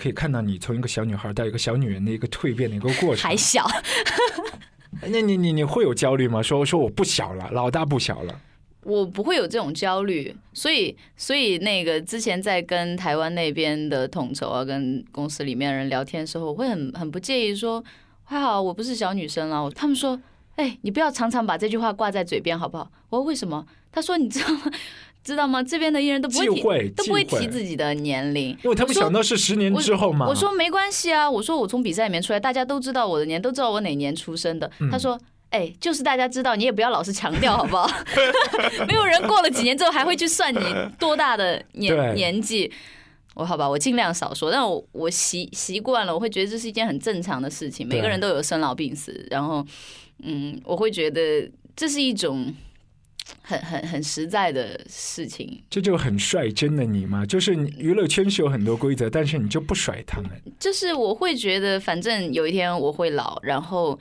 可以看到你从一个小女孩到一个小女人的一个蜕变的一个过程。还小，那你你你会有焦虑吗？说说我不小了，老大不小了。我不会有这种焦虑，所以所以那个之前在跟台湾那边的统筹啊，跟公司里面的人聊天的时候，我会很很不介意说，还好我不是小女生了。他们说，哎，你不要常常把这句话挂在嘴边好不好？我说为什么？他说你知道吗？知道吗？这边的艺人都不会提，都不会提自己的年龄，因为他们想到是十年之后嘛。我说没关系啊，我说我从比赛里面出来，大家都知道我的年，都知道我哪年出生的。他说。哎，就是大家知道，你也不要老是强调，好不好？没有人过了几年之后还会去算你多大的年 年纪。我好吧，我尽量少说。但我我习习惯了，我会觉得这是一件很正常的事情。每个人都有生老病死，然后嗯，我会觉得这是一种很很很实在的事情。这就很率真的你嘛，就是娱乐圈是有很多规则，但是你就不甩他们。就是我会觉得，反正有一天我会老，然后。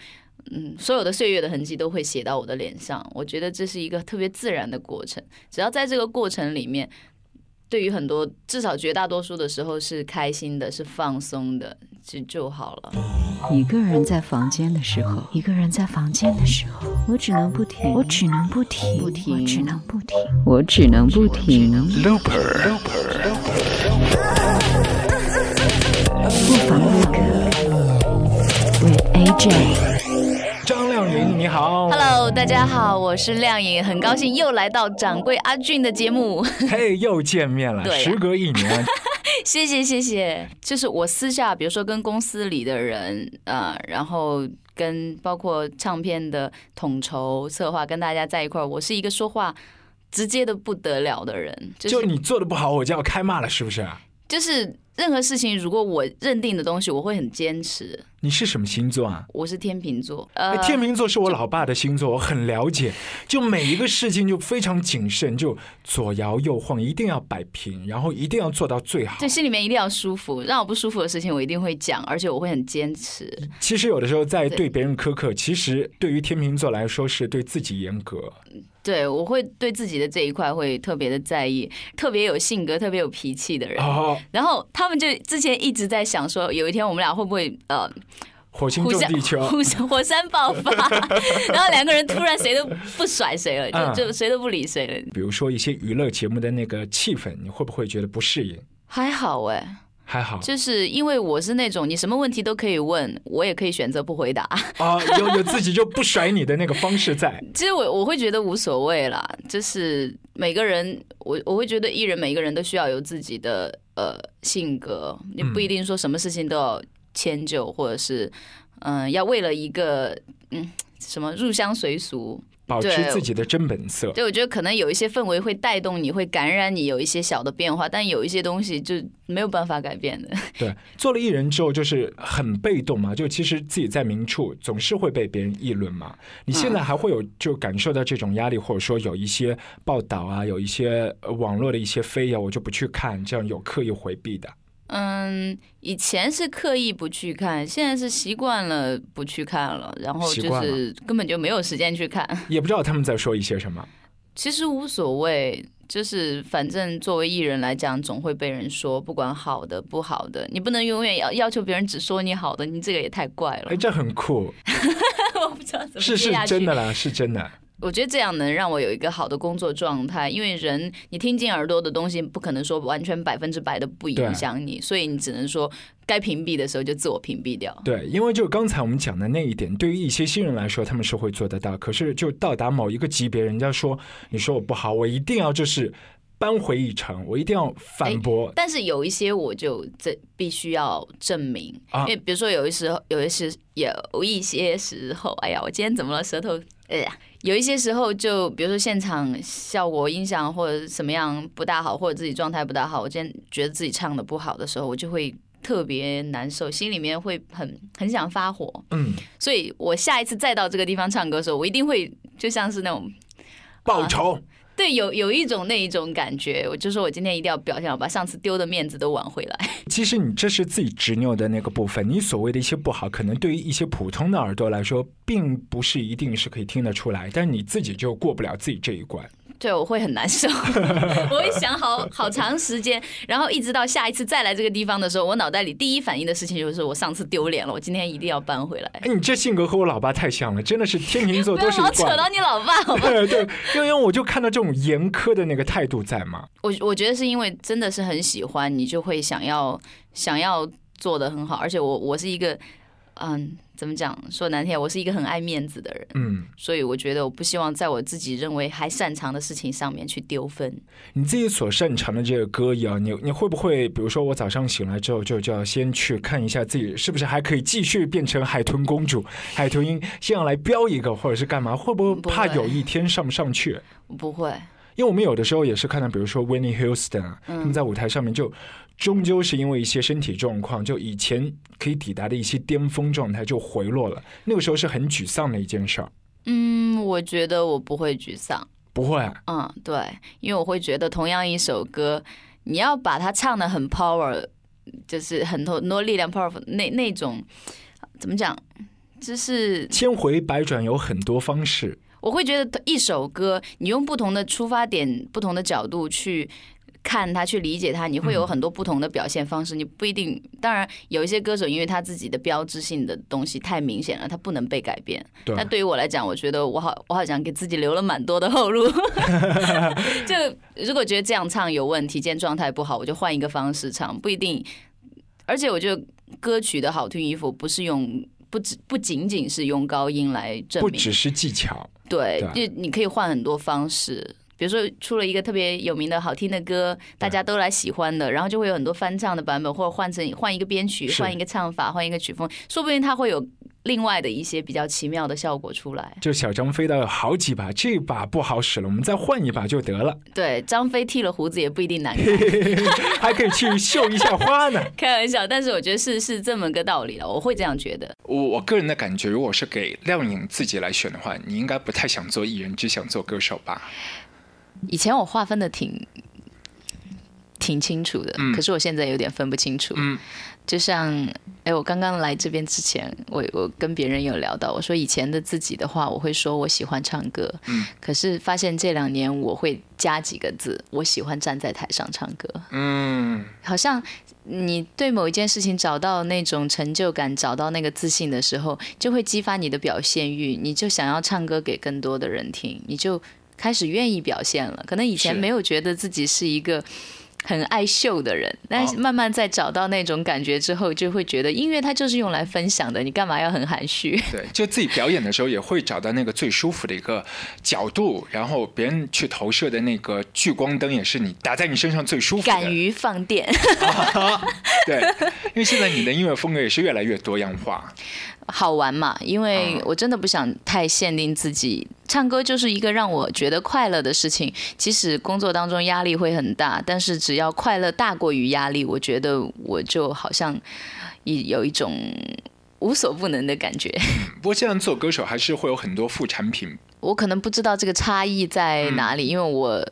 嗯，所有的岁月的痕迹都会写到我的脸上。我觉得这是一个特别自然的过程。只要在这个过程里面，对于很多，至少绝大多数的时候是开心的，是放松的，就就好了。一个人在房间的时候，一个人在房间的时候，我只能不停，我只能不停，不停，我只能不停，我只能不停。不妨录歌，with AJ。你好，Hello，大家好，我是亮颖，很高兴又来到掌柜阿俊的节目，嘿，又见面了，时隔一年，谢谢谢谢，就是我私下，比如说跟公司里的人，呃，然后跟包括唱片的统筹策划，跟大家在一块儿，我是一个说话直接的不得了的人，就你做的不好，我就要开骂了，是不是？就是任何事情，如果我认定的东西，我会很坚持。你是什么星座啊？我是天秤座。呃，天秤座是我老爸的星座，我很了解。就每一个事情就非常谨慎，就左摇右晃，一定要摆平，然后一定要做到最好。对心里面一定要舒服，让我不舒服的事情我一定会讲，而且我会很坚持。其实有的时候在对别人苛刻，其实对于天秤座来说是对自己严格。对，我会对自己的这一块会特别的在意，特别有性格、特别有脾气的人。然后他们就之前一直在想说，有一天我们俩会不会呃。火星撞地球，火山爆发，然后两个人突然谁都不甩谁了，就就谁都不理谁了。比如说一些娱乐节目的那个气氛，你会不会觉得不适应？还好哎，还好，就是因为我是那种你什么问题都可以问，我也可以选择不回答啊，有有自己就不甩你的那个方式在。其实我我会觉得无所谓啦，就是每个人，我我会觉得艺人每个人都需要有自己的呃性格，你不一定说什么事情都要。迁就，或者是，嗯，要为了一个，嗯，什么入乡随俗，保持自己的真本色。对，我觉得可能有一些氛围会带动你，会感染你，有一些小的变化，但有一些东西就没有办法改变的。对，做了艺人之后就是很被动嘛，就其实自己在明处总是会被别人议论嘛。你现在还会有就感受到这种压力，或者说有一些报道啊，有一些网络的一些非议，我就不去看，这样有刻意回避的。嗯，以前是刻意不去看，现在是习惯了不去看了，然后就是根本就没有时间去看，也不知道他们在说一些什么。其实无所谓，就是反正作为艺人来讲，总会被人说，不管好的不好的，你不能永远要要求别人只说你好的，你这个也太怪了。哎，这很酷，我不知道怎么是是真的啦，是真的。我觉得这样能让我有一个好的工作状态，因为人你听进耳朵的东西，不可能说完全百分之百的不影响你，所以你只能说该屏蔽的时候就自我屏蔽掉。对，因为就刚才我们讲的那一点，对于一些新人来说，他们是会做得到。可是就到达某一个级别，人家说你说我不好，我一定要就是扳回一城，我一定要反驳。但是有一些我就这必须要证明，因为比如说有一时候，有一些有一些时候，哎呀，我今天怎么了？舌头，哎呀。有一些时候，就比如说现场效果音响或者什么样不大好，或者自己状态不大好，我今天觉得自己唱的不好的时候，我就会特别难受，心里面会很很想发火。嗯，所以我下一次再到这个地方唱歌的时候，我一定会就像是那种报仇。对，有有一种那一种感觉，我就说我今天一定要表现好，把上次丢的面子都挽回来。其实你这是自己执拗的那个部分，你所谓的一些不好，可能对于一些普通的耳朵来说，并不是一定是可以听得出来，但是你自己就过不了自己这一关。对，我会很难受，我会想好好长时间，然后一直到下一次再来这个地方的时候，我脑袋里第一反应的事情就是我上次丢脸了，我今天一定要搬回来。哎，你这 性格和我老爸太像了，真的是天秤座 都是老扯。到你老爸，好吧？对对，因为因为我就看到这种严苛的那个态度在嘛，我我觉得是因为真的是很喜欢，你就会想要想要做的很好，而且我我是一个嗯，怎么讲？说难听点，我是一个很爱面子的人，嗯，所以我觉得我不希望在我自己认为还擅长的事情上面去丢分。你自己所擅长的这个歌谣啊，你你会不会，比如说我早上醒来之后就就要先去看一下自己是不是还可以继续变成海豚公主、海豚音，先要来飙一个，或者是干嘛？会不会怕有一天上不上去？我不会，因为我们有的时候也是看到，比如说 Winnie Houston 啊，他们在舞台上面就终究是因为一些身体状况，就以前可以抵达的一些巅峰状态就回落了，那个时候是很沮丧的一件事儿。嗯，我觉得我不会沮丧。不会啊，嗯，对，因为我会觉得同样一首歌，你要把它唱的很 power，就是很多很多力量 powerful 那那种怎么讲，就是千回百转有很多方式。我会觉得一首歌，你用不同的出发点、不同的角度去看它、去理解它，你会有很多不同的表现方式。你不一定，当然有一些歌手，因为他自己的标志性的东西太明显了，他不能被改变。对，但 对于我来讲，我觉得我好，我好像给自己留了蛮多的后路。就如果觉得这样唱有问题，今天状态不好，我就换一个方式唱，不一定。而且我觉得歌曲的好听与否，不是用不只不仅仅是用高音来证明，不只是技巧。对，就你可以换很多方式。比如说出了一个特别有名的好听的歌，大家都来喜欢的，然后就会有很多翻唱的版本，或者换成换一个编曲，换一个唱法，换一个曲风，说不定它会有另外的一些比较奇妙的效果出来。就小张飞的好几把，这把不好使了，我们再换一把就得了，对，张飞剃了胡子也不一定难看，还可以去绣一下花呢。开玩笑。但是我觉得是是这么个道理了，我会这样觉得。我我个人的感觉，如果是给亮颖自己来选的话，你应该不太想做艺人，只想做歌手吧？以前我划分的挺挺清楚的，嗯可是我现在有点分不清楚。嗯就像，哎，我刚刚来这边之前，我我跟别人有聊到，我说以前的自己的话，我会说我喜欢唱歌，嗯，可是发现这两年我会加几个字，我喜欢站在台上唱歌，嗯，好像。你对某一件事情找到那种成就感，找到那个自信的时候，就会激发你的表现欲，你就想要唱歌给更多的人听，你就开始愿意表现了。可能以前没有觉得自己是一个很爱秀的人，但是哦慢慢在找到那种感觉之后，就会觉得音乐它就是用来分享的，你干嘛要很含蓄？对，就自己表演的时候也会找到那个最舒服的一个角度，然后别人去投射的那个聚光灯也是你打在你身上最舒服的。敢于放电，对，因为现在你的音乐风格也是越来越多样化。好玩嘛？因为嗯我真的不想太限定自己，唱歌就是一个让我觉得快乐的事情。即使工作当中压力会很大，但是只要快乐大过于压力，我觉得我就好像一有一种无所不能的感觉。不过，这样做歌手还是会有很多副产品。我可能不知道这个差异在哪里，因为我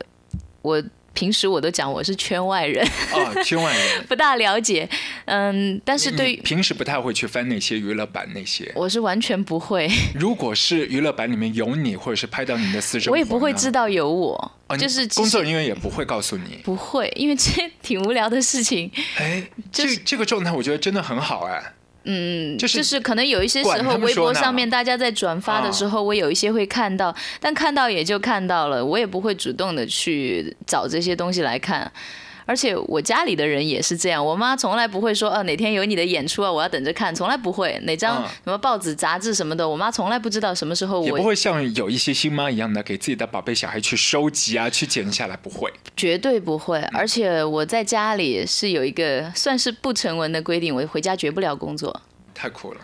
我平时我都讲我是圈外人，啊，圈外人。不大了解。嗯，但是对于平时不太会去翻那些娱乐版那些。我是完全不会，如果是娱乐版里面有你，或者是拍到你的私生活，我也不会知道有我，哦就是工作人员也不会告诉你。不会，因为这挺无聊的事情。哎，就是这这个状态我觉得真的很好哎。嗯，就是就是可能有一些时候，微博上面大家在转发的时候，我有一些会看到，但看到也就看到了，我也不会主动的去找这些东西来看。而且我家里的人也是这样，我妈从来不会说，呃，哪天有你的演出啊，我要等着看，从来不会。哪张嗯什么报纸、杂志什么的，我妈从来不知道什么时候我也不会像有一些新妈一样的给自己的宝贝小孩去收集啊，去剪下来，不会。绝对不会。而且我在家里是有一个算是不成文的规定，我回家绝不了工作。太苦了。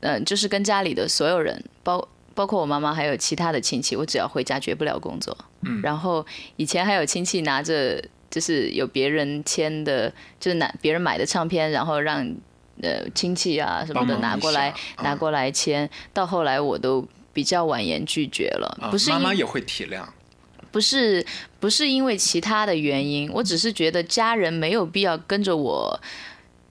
嗯，就是跟家里的所有人，包包括我妈妈还有其他的亲戚，我只要回家绝不了工作。嗯然后以前还有亲戚拿着，就是有别人签的，就是拿别人买的唱片，然后让呃亲戚啊什么的拿过来下拿过来签。到后来我都比较婉言拒绝了，啊不是因妈妈也会体谅。不是不是因为其他的原因，我只是觉得家人没有必要跟着我。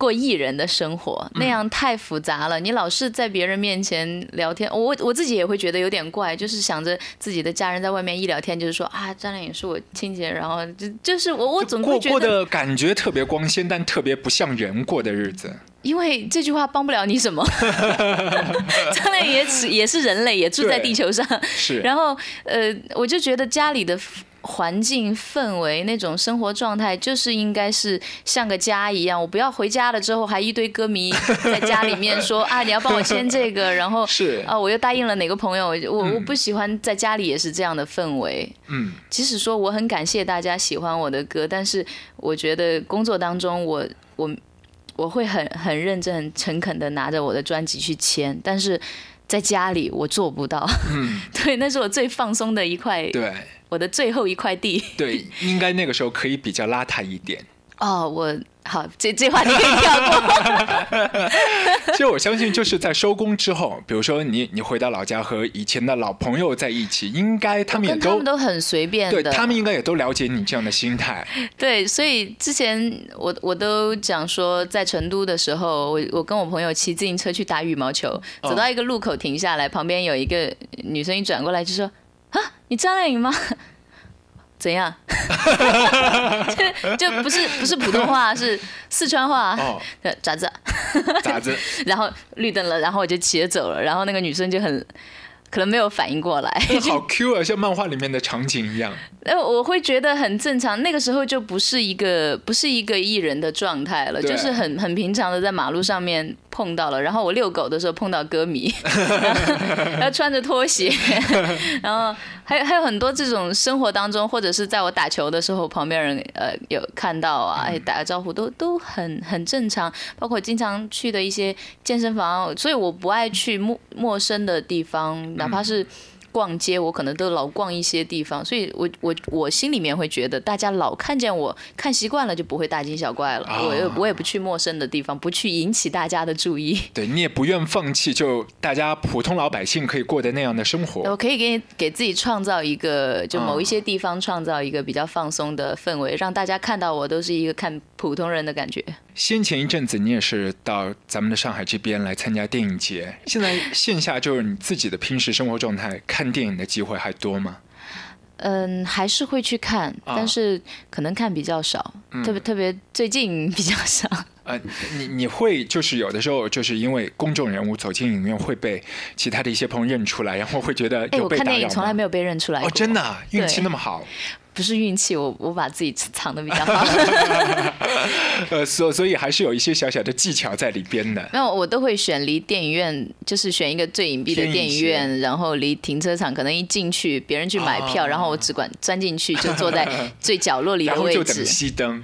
过艺人的生活，那样太复杂了。你老是在别人面前聊天，我我自己也会觉得有点怪，就是想着自己的家人在外面一聊天，就是说啊，张靓颖是我亲戚，然后就就是我我总会觉过得，的感觉特别光鲜，但特别不像人过的日子。因为这句话帮不了你什么。张靓颖也是也是人类，也住在地球上，是，然后呃，我就觉得家里的环境氛围那种生活状态，就是应该是像个家一样。我不要回家了之后还一堆歌迷在家里面说 啊，你要帮我签这个，然后是啊，我又答应了哪个朋友，我我不喜欢在家里也是这样的氛围。嗯，即使说我很感谢大家喜欢我的歌，但是我觉得工作当中我我我会很很认真、很诚恳的拿着我的专辑去签，但是在家里我做不到。嗯，对，那是我最放松的一块，对我的最后一块地。对，应该那个时候可以比较邋遢一点。哦，我好，这这话你可以跳过。其实我相信，就是在收工之后，比如说你你回到老家和以前的老朋友在一起，应该他们也都他们都很随便的，对他们应该也都了解你这样的心态。对，所以之前我我都讲说，在成都的时候，我我跟我朋友骑自行车去打羽毛球，哦走到一个路口停下来，旁边有一个女生一转过来就说：“啊，你张靓颖吗？”怎样？就就不是不是普通话，是四川话。哦，咋子？咋子？然后绿灯了，然后我就骑着走了，然后那个女生就很可能没有反应过来，好 Q 啊，像漫画里面的场景一样。呃，我会觉得很正常。那个时候就不是一个不是一个艺人的状态了，就是很很平常的在马路上面碰到了。然后我遛狗的时候碰到歌迷，然后穿着拖鞋，然后还有还有很多这种生活当中，或者是在我打球的时候，旁边人呃有看到啊，哎打个招呼都都很很正常。包括经常去的一些健身房，所以我不爱去陌陌生的地方，哪怕是。逛街，我可能都老逛一些地方，所以我我我心里面会觉得，大家老看见我看习惯了，就不会大惊小怪了。哦我也我也不去陌生的地方，不去引起大家的注意。对你也不愿放弃，就大家普通老百姓可以过的那样的生活。我可以给你给自己创造一个，就某一嗯些地方创造一个比较放松的氛围，让大家看到我都是一个看普通人的感觉。先前一阵子你也是到咱们的上海这边来参加电影节，现在线下就是你自己的平时生活状态，看电影的机会还多吗？嗯，还是会去看，啊但是可能看比较少，特别特别最近比较少。呃，你你会就是有的时候就是因为公众人物走进影院会被其他的一些朋友认出来，然后会觉得哎，我看？电影从来没有被认出来过。哦，真的啊、运气那么好，不是运气，我我把自己藏的比较好。呃，所所以还是有一些小小的技巧在里边的。没有，我都会选离电影院，就是选一个最隐蔽的电影院，然后离停车场可能一进去，别人去买票，哦然后我只管钻进去，就坐在最角落里 然的位置后就等。熄灯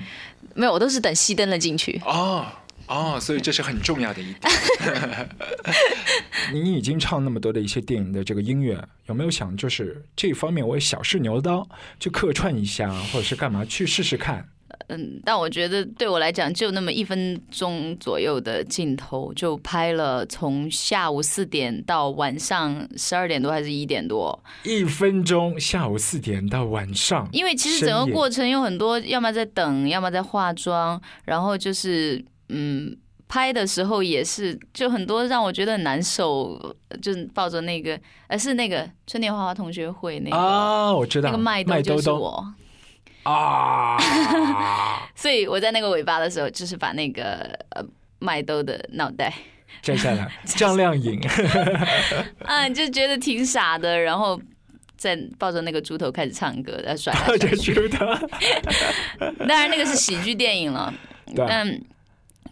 没有，我都是等熄灯了进去。哦哦，所以这是很重要的一点。你已经唱那么多的一些电影的这个音乐，有没有想就是这方面我也小试牛刀，就客串一下，或者是干嘛去试试看？嗯，但我觉得对我来讲，就那么一分钟左右的镜头，就拍了从下午四点到晚上十二点多还是一点多。一分钟，下午四点到晚上，因为其实整个过程有很多，要么在等，要么在化妆，然后就是嗯，拍的时候也是，就很多让我觉得很难受，就是抱着那个，呃，是那个春天花花同学会那个、啊，我知道那个麦兜就是兜我，啊，所以我在那个尾巴的时候，就是把那个呃麦兜的脑袋，摘下来，张靓颖，啊，就觉得挺傻的，然后。在抱着那个猪头开始唱歌，再甩来抱着甩去。猪头，当然，那个是喜剧电影了。对但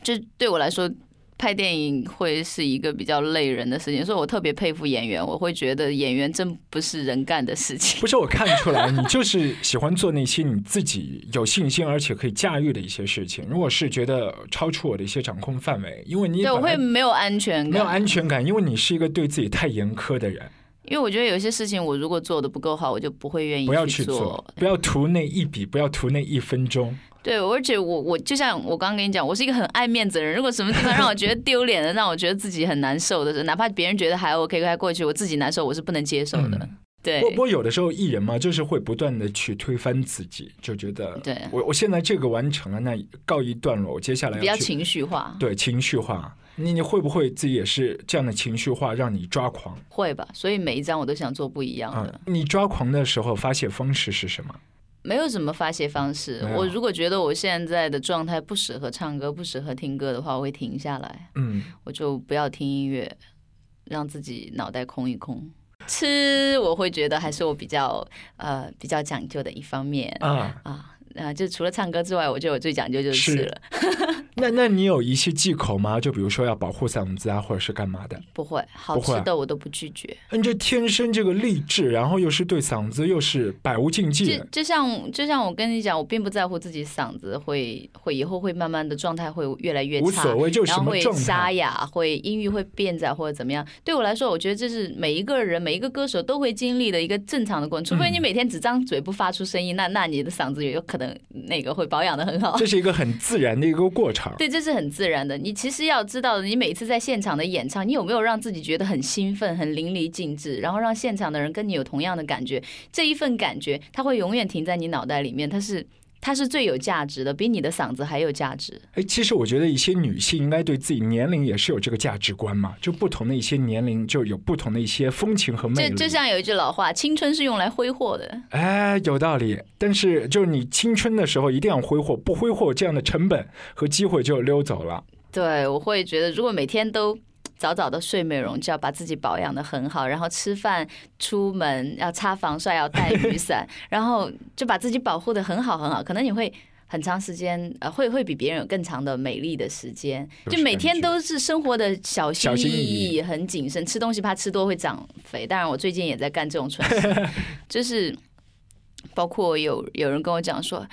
就对我来说，拍电影会是一个比较累人的事情，所以我特别佩服演员。我会觉得演员真不是人干的事情。不是我看出来，你就是喜欢做那些你自己有信心而且可以驾驭的一些事情。如果是觉得超出我的一些掌控范围，因为你对，我会没有安全感没有，安全感，因为你是一个对自己太严苛的人，因为我觉得有些事情我如果做的不够好，我就不会愿意不要去去做，不要图那一笔，不要图那一分钟。对，而且我我就像我刚刚跟你讲，我是一个很爱面子的人。如果什么地方让我觉得丢脸的，让我觉得自己很难受的时候，哪怕别人觉得还 OK 还过去，我自己难受，我是不能接受的。嗯对，不过有的时候艺人嘛，就是会不断的去推翻自己，就觉得对我我现在这个完成了，那告一段落，我接下来比较情绪化，对情绪化。你你会不会自己也是这样的情绪化，让你抓狂？会吧，所以每一张我都想做不一样的。嗯，你抓狂的时候发泄方式是什么？没有什么发泄方式。我如果觉得我现在的状态不适合唱歌，不适合听歌的话，我会停下来，嗯，我就不要听音乐，让自己脑袋空一空。吃我会觉得还是我比较呃比较讲究的一方面啊，啊。啊，就除了唱歌之外，我觉得我最讲究就是吃了。那那你有一些忌口吗？就比如说要保护嗓子啊，或者是干嘛的？不会，好吃的我都不拒绝。你这天生这个励志，然后又是对嗓子又是百无禁忌就，就像就像我跟你讲，我并不在乎自己嗓子会会以后会慢慢的状态会越来越差，无所谓，就是然后会。沙哑，会音域会变窄或者怎么样。对我来说，我觉得这是每一个人每一个歌手都会经历的一个正常的过程。除非你嗯每天只张嘴不发出声音，那那你的嗓子也有可能那个会保养的很好。这是一个很自然的一个过程。对，这是很自然的。你其实要知道，你每次在现场的演唱，你有没有让自己觉得很兴奋、很淋漓尽致，然后让现场的人跟你有同样的感觉？这一份感觉，它会永远停在你脑袋里面，它是它是最有价值的，比你的嗓子还有价值。哎，其实我觉得一些女性应该对自己年龄也是有这个价值观嘛，就不同的一些年龄就有不同的一些风情和魅力。就就像有一句老话，青春是用来挥霍的。哎，有道理。但是就是你青春的时候一定要挥霍，不挥霍这样的成本和机会就溜走了。对，我会觉得，如果每天都早早的睡美容觉，把自己保养的很好，然后吃饭、出门要擦防晒，要带雨伞，然后就把自己保护的很好很好，可能你会。很长时间，呃，会会比别人有更长的美丽的时间，就就是每天都是生活的小心翼翼，很谨慎，吃东西怕吃多会长肥。当然，我最近也在干这种蠢事，就是包括有有人跟我讲说，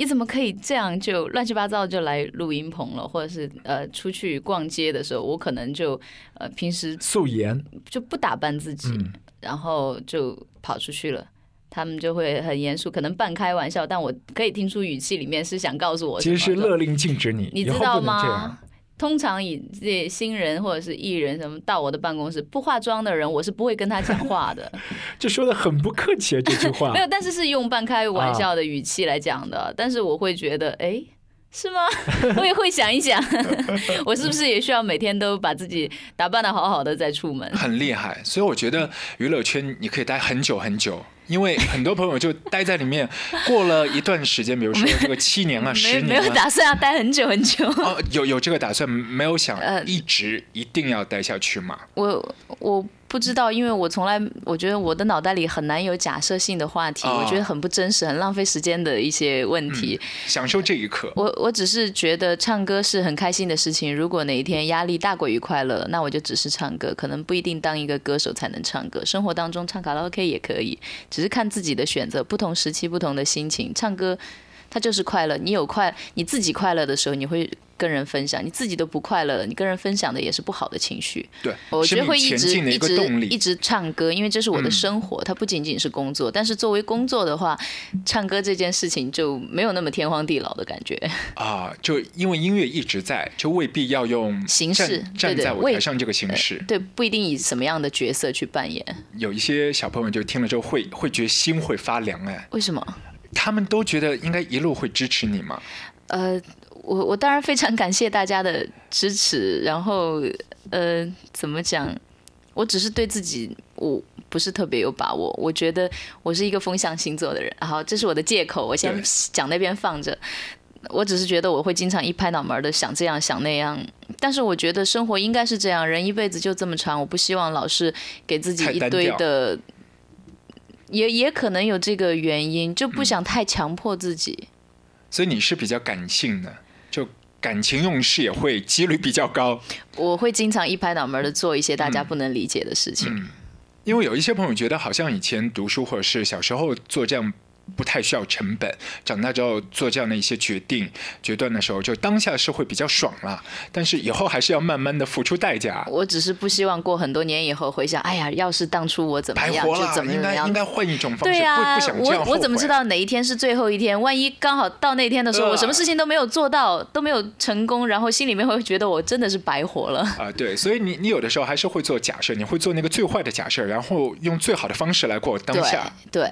你怎么可以这样就乱七八糟就来录音棚了，或者是呃出去逛街的时候，我可能就呃平时素颜，就不打扮自己，嗯，然后就跑出去了。他们就会很严肃，可能半开玩笑，但我可以听出语气里面是想告诉我其实是勒令禁止你，你知道吗？？通常以这些新人或者是艺人什么到我的办公室，不化妆的人，我是不会跟他讲话的。这说的很不客气啊，这句话没。有，但是是用半开玩笑的语气来讲的。但是我会觉得，哎、是吗？我也会想一想，我是不是也需要每天都把自己打扮的好好的再出门？很厉害，所以我觉得娱乐圈你可以待很久很久，因为很多朋友就待在里面，过了一段时间，比如说这个七年啊、没十没有打算要待很久很久。哦，有有这个打算，没有想呃一直一定要待下去嘛？我我不知道，因为我从来我觉得我的脑袋里很难有假设性的话题，哦我觉得很不真实，很浪费时间的一些问题。享受这一刻，我我只是觉得唱歌是很开心的事情。如果哪一天压力大过于快乐，那我就只是唱歌，可能不一定当一个歌手才能唱歌。生活当中唱卡拉 OK 也可以，只是看自己的选择。不同时期不同的心情，唱歌它就是快乐。你有快，你自己快乐的时候，你会跟人分享；你自己都不快乐了，你跟人分享的也是不好的情绪。对，我觉得会一直一直。一直唱歌，因为这是我的嗯生活，它不仅仅是工作。但是作为工作的话，唱歌这件事情就没有那么天荒地老的感觉。啊，就因为音乐一直在，就未必要用形式站在舞台上这个形式。对，不一定以什么样的角色去扮演。有一些小朋友就听了之后会会觉得心会发凉哎，为什么？他们都觉得应该一路会支持你嘛。呃，我我当然非常感谢大家的支持，然后呃，怎么讲？我只是对自己我不是特别有把握。我觉得我是一个风象星座的人，好，这是我的借口，我先 讲那边放着。我只是觉得我会经常一拍脑门的想这样想那样，但是我觉得生活应该是这样，人一辈子就这么长，我不希望老是给自己一堆的，也也可能有这个原因，就不想太强迫自己。所以你是比较感性的，就感情用事也会几率比较高。我会经常一拍脑门的做一些大家不能理解的事情。因为有一些朋友觉得，好像以前读书或者是小时候做这样不太需要成本。长大之后做这样的一些决定、决断的时候，就当下是会比较爽了，但是以后还是要慢慢的付出代价。我只是不希望过很多年以后回想，哎呀，要是当初我怎么样，就怎么样，应该应该换一种方式。对呀，我我怎么知道哪一天是最后一天？万一刚好到那天的时候，我什么事情都没有做到，都没有成功，然后心里面会觉得我真的是白活了啊！对，所以你你有的时候还是会做假设，你会做那个最坏的假设，然后用最好的方式来过当下。对。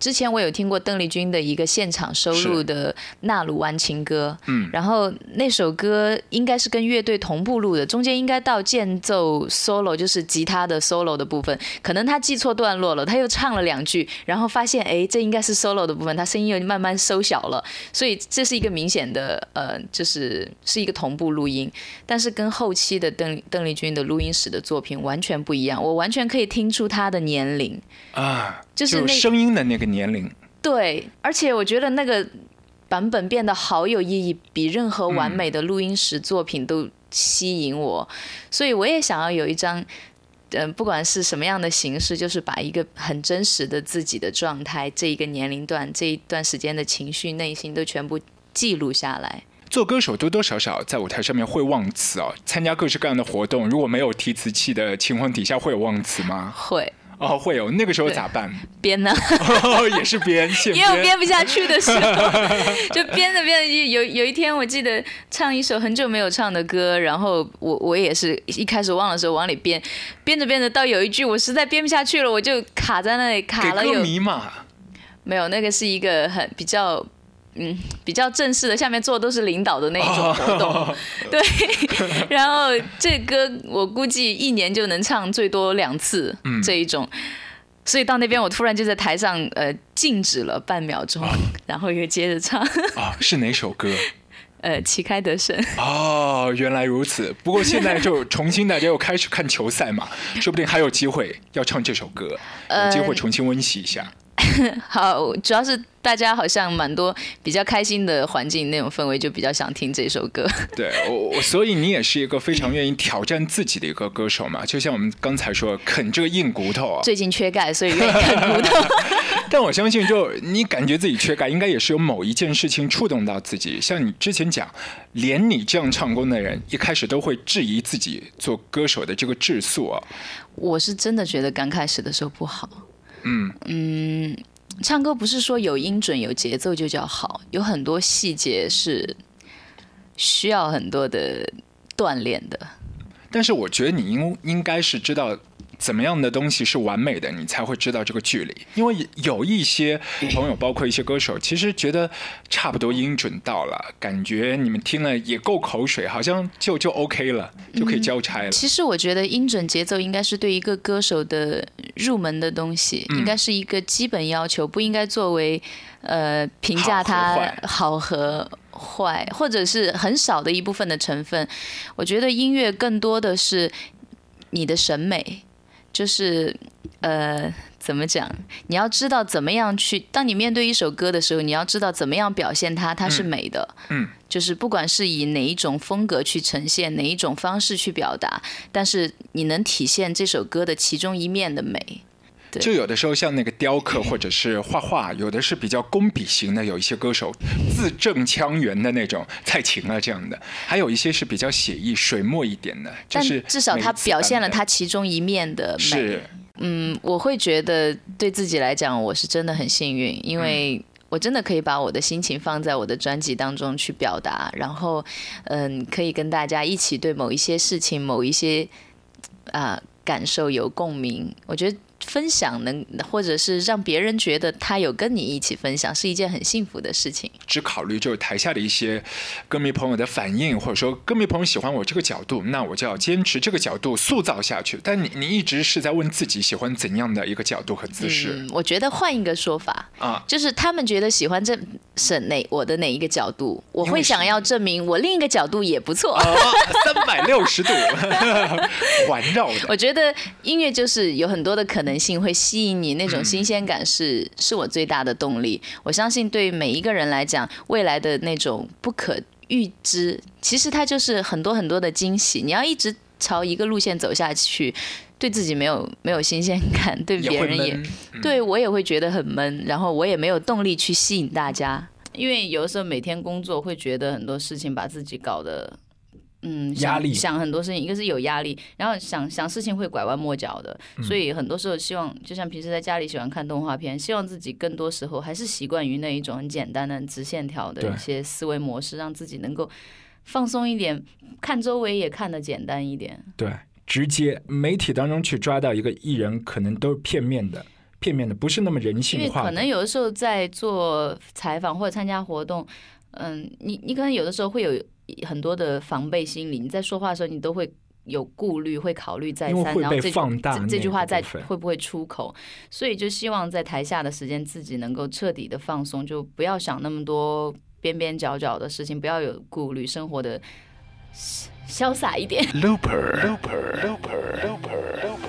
之前我有听过邓丽君的一个现场收录的《纳鲁湾情歌》，嗯，然后那首歌应该是跟乐队同步录的，中间应该到间奏 solo，就是吉他的 solo 的部分，可能他记错段落了，他又唱了两句，然后发现哎，这应该是 solo 的部分，他声音又慢慢收小了，所以这是一个明显的呃，就是是一个同步录音，但是跟后期的邓邓丽君的录音室的作品完全不一样，我完全可以听出她的年龄。啊。就是声音的那个年龄，对，而且我觉得那个版本变得好有意义，比任何完美的录音室作品都吸引我，所以我也想要有一张，嗯，不管是什么样的形式，就是把一个很真实的自己的状态，这一个年龄段，这一段时间的情绪、内心都全部记录下来。做歌手多多少少在舞台上面会忘词哦，参加各式各样的活动，如果没有提词器的情况底下，会有忘词吗？会。哦，会有那个时候咋办？编呢？也是编，也有编不下去的时候，就编着编着，有有一天我记得唱一首很久没有唱的歌，然后我我也是一开始忘了时候往里编，编着编着到有一句我实在编不下去了，我就卡在那里卡了有。迷嘛？没有，那个是一个很比较。嗯，比较正式的，下面坐都是领导的那一种活动，对。然后这歌我估计一年就能唱最多两次这一种，所以到那边我突然就在台上呃静止了半秒钟，然后又接着唱。啊，是哪首歌？呃，旗开得胜。哦，原来如此。不过现在就重新大家又开始看球赛嘛，说不定还有机会要唱这首歌，有机会重新温习一下。好，主要是大家好像蛮多比较开心的环境那种氛围，就比较想听这首歌。对我，我所以你也是一个非常愿意挑战自己的一个歌手嘛？就像我们刚才说，啃这个硬骨头啊。最近缺钙，所以愿意啃骨头。但我相信，就你感觉自己缺钙，应该也是有某一件事情触动到自己。像你之前讲，连你这样唱功的人，一开始都会质疑自己做歌手的这个质素啊。我是真的觉得刚开始的时候不好。嗯嗯，唱歌不是说有音准有节奏就叫好，有很多细节是需要很多的锻炼的。但是我觉得你应应该是知道。怎么样的东西是完美的，你才会知道这个距离。因为有一些朋友，包括一些歌手，其实觉得差不多音准到了，感觉你们听了也够口水，好像就就 OK 了，就可以交差了。其实我觉得音准节奏应该是对一个歌手的入门的东西，应该是一个基本要求，不应该作为呃评价他好和坏，或者是很少的一部分的成分。我觉得音乐更多的是你的审美。就是，呃，怎么讲？你要知道怎么样去。当你面对一首歌的时候，你要知道怎么样表现它，它是美的。嗯，就是不管是以哪一种风格去呈现，哪一种方式去表达，但是你能体现这首歌的其中一面的美。就有的时候像那个雕刻或者是画画，有的是比较工笔型的，有一些歌手字正腔圆的那种，蔡琴啊这样的，还有一些是比较写意水墨一点的。就是至少他表现了他其中一面的美。是，嗯，我会觉得对自己来讲，我是真的很幸运，因为我真的可以把我的心情放在我的专辑当中去表达，然后嗯，可以跟大家一起对某一些事情、某一些啊感受有共鸣。我觉得。分享能，或者是让别人觉得他有跟你一起分享，是一件很幸福的事情。只考虑就是台下的一些歌迷朋友的反应，或者说歌迷朋友喜欢我这个角度，那我就要坚持这个角度塑造下去。但你你一直是在问自己喜欢怎样的一个角度和姿势？嗯，我觉得换一个说法啊，就是他们觉得喜欢这是哪我的哪一个角度，我会想要证明我另一个角度也不错。三百六十度 环绕的。我觉得音乐就是有很多的可能。性会吸引你那种新鲜感是是我最大的动力。我相信对每一个人来讲，未来的那种不可预知，其实它就是很多很多的惊喜。你要一直。朝一个路线走下去，对自己没有没有新鲜感，对别人也对我也会觉得很闷，然后我也没有动力去吸引大家，因为有的时候每天工作会觉得很多事情把自己搞得。嗯，压力想很多事情，一个是有压力，然后想想事情会拐弯抹角的，所以很多时候希望，就像平时在家里喜欢看动画片，希望自己更多时候还是习惯于那一种很简单的直线条的一些思维模式，让自己能够放松一点，看周围也看得简单一点。对，直接媒体当中去抓到一个艺人，可能都是片面的，片面的不是那么人性化。因为可能有的时候在做采访或者参加活动，嗯，你你可能有的时候会有。很多的防备心理，你在说话的时候，你都会有顾虑，会考虑再三，然后这这句话在会不会出口？所以就希望在台下的时间，自己能够彻底的放松，就不要想那么多边边角角的事情，不要有顾虑，生活的潇洒一点。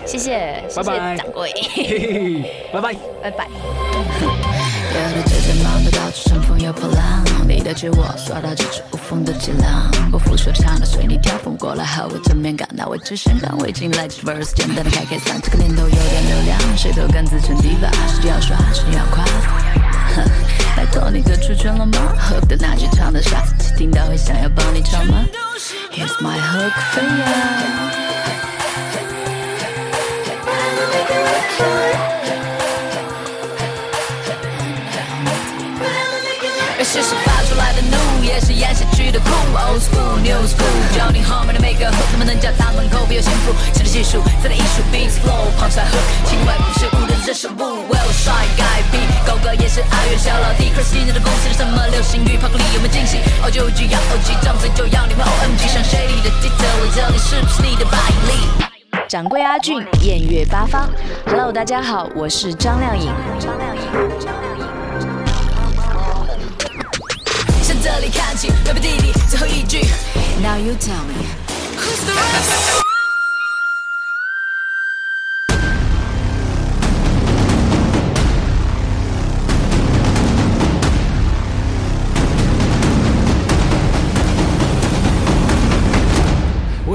谢谢，谢谢掌柜，拜拜，拜拜。有的姐姐忙得到处乘风又破浪，你的自我刷到极致无缝的伎俩，我俯说唱的随你跳风过来和我正面干，那我只想干，未进来 verse 简单的开开嗓，这个年头有点流量，谁都敢自称 diva，时间要刷，时间要快，拜托你哥出圈了吗？Hook 的那句唱的傻，听到会想要帮你唱吗？Here's my hook for you。这是发出来的怒，也是咽下去的苦。Old school, new school，教你后面的每个 hook，怎么能叫他们口笔有幸福？写的技术，再来艺术，beats flow，旁出来 hook，情怀不是无人的手部。Well，帅改 B，高歌也是阿元小老弟。可是你的公司是什么流行语？跑个里有没有惊喜？O 就 G 要 O G，张嘴就要你们 O M G，像 Shady 的 detail，我这里是不是你的败力？掌柜阿俊，艳月八方。Hello，大家好，我是张靓颖。张靓颖，张靓颖。看清，rap 弟弟最后一句。Now you tell me who's the rest？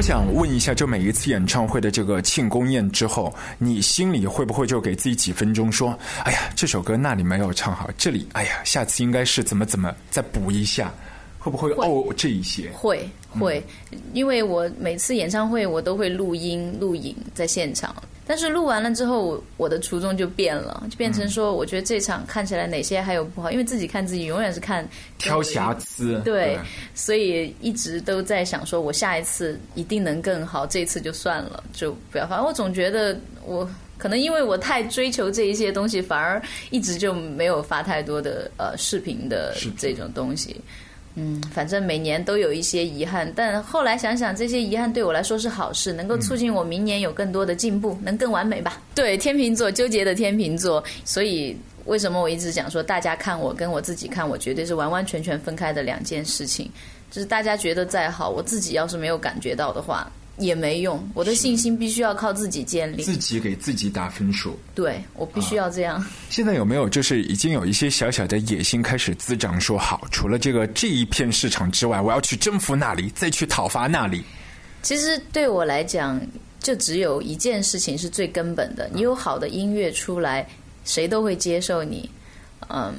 我想问一下，就每一次演唱会的这个庆功宴之后，你心里会不会就给自己几分钟说：“哎呀，这首歌那里没有唱好，这里，哎呀，下次应该是怎么怎么再补一下？”会不会哦？这一些会会，因为我每次演唱会我都会录音录影在现场，但是录完了之后，我我的初衷就变了，就变成说，我觉得这场看起来哪些还有不好，因为自己看自己永远是看挑瑕疵，对，所以一直都在想说，我下一次一定能更好，这次就算了，就不要发。我总觉得我可能因为我太追求这一些东西，反而一直就没有发太多的呃视频的这种东西。嗯，反正每年都有一些遗憾，但后来想想，这些遗憾对我来说是好事，能够促进我明年有更多的进步，能更完美吧？对，天秤座纠结的天秤座，所以为什么我一直讲说，大家看我跟我自己看我，绝对是完完全全分开的两件事情。就是大家觉得再好，我自己要是没有感觉到的话。也没用，我的信心必须要靠自己建立。自己给自己打分数。对，我必须要这样。现在有没有就是已经有一些小小的野心开始滋长？说好，除了这个这一片市场之外，我要去征服那里，再去讨伐那里。其实对我来讲，就只有一件事情是最根本的：你有好的音乐出来，谁都会接受你。嗯。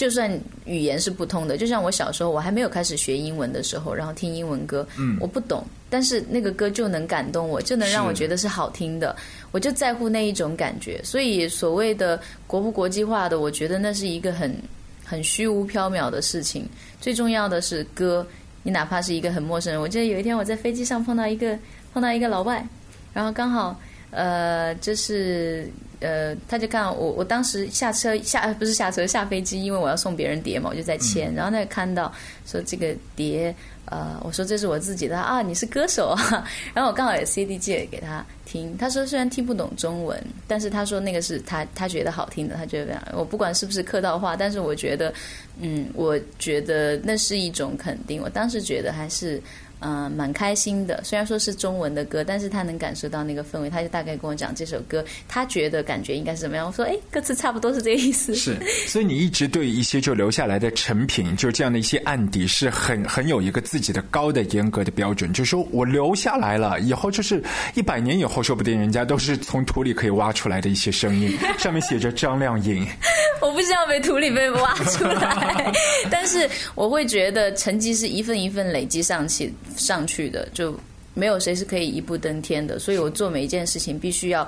就算语言是不通的，就像我小时候，我还没有开始学英文的时候，然后听英文歌，嗯我不懂，但是那个歌就能感动我，就能让我觉得是好听的，我就在乎那一种感觉。所以所谓的国不国际化的，我觉得那是一个很很虚无缥缈的事情。最重要的是歌，你哪怕是一个很陌生人，我记得有一天我在飞机上碰到一个碰到一个老外，然后刚好呃就是。呃，他就看我，我当时下车下不是下车下飞机，因为我要送别人碟嘛，我就在签。然后他就看到说这个碟，呃，我说这是我自己的啊，你是歌手啊。然后我刚好有 CD 借给他听，他说虽然听不懂中文，但是他说那个是他他觉得好听的，他觉得我不管是不是客套话，但是我觉得，嗯，我觉得那是一种肯定。我当时觉得还是嗯，蛮开心的。虽然说是中文的歌，但是他能感受到那个氛围，他就大概跟我讲这首歌，他觉得感觉应该是怎么样。我说，哎，歌词差不多是这个意思。是，所以你一直对一些就留下来的成品，就这样的一些案底，是很很有一个自己的高的严格的标准，就是说我留下来了，以后就是一百年以后，说不定人家都是从土里可以挖出来的一些声音，上面写着张靓颖。我不希望被土里被挖出来，但是我会觉得成绩是一份一份累积上去。上去的就没有谁是可以一步登天的，所以我做每一件事情必须要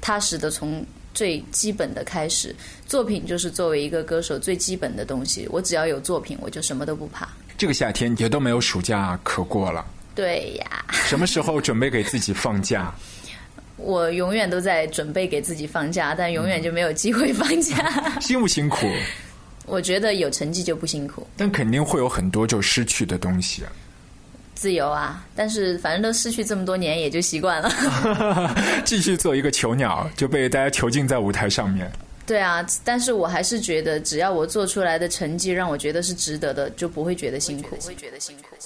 踏实的从最基本的开始。作品就是作为一个歌手最基本的东西，我只要有作品，我就什么都不怕。这个夏天也都没有暑假可过了，对呀。什么时候准备给自己放假？我永远都在准备给自己放假，但永远就没有机会放假。辛不辛苦？我觉得有成绩就不辛苦，但肯定会有很多就失去的东西啊。自由啊，但是反正都失去这么多年，也就习惯了。继续做一个囚鸟，就被大家囚禁在舞台上面。对啊，但是我还是觉得，只要我做出来的成绩让我觉得是值得的，就不会觉得辛苦。会觉得辛苦。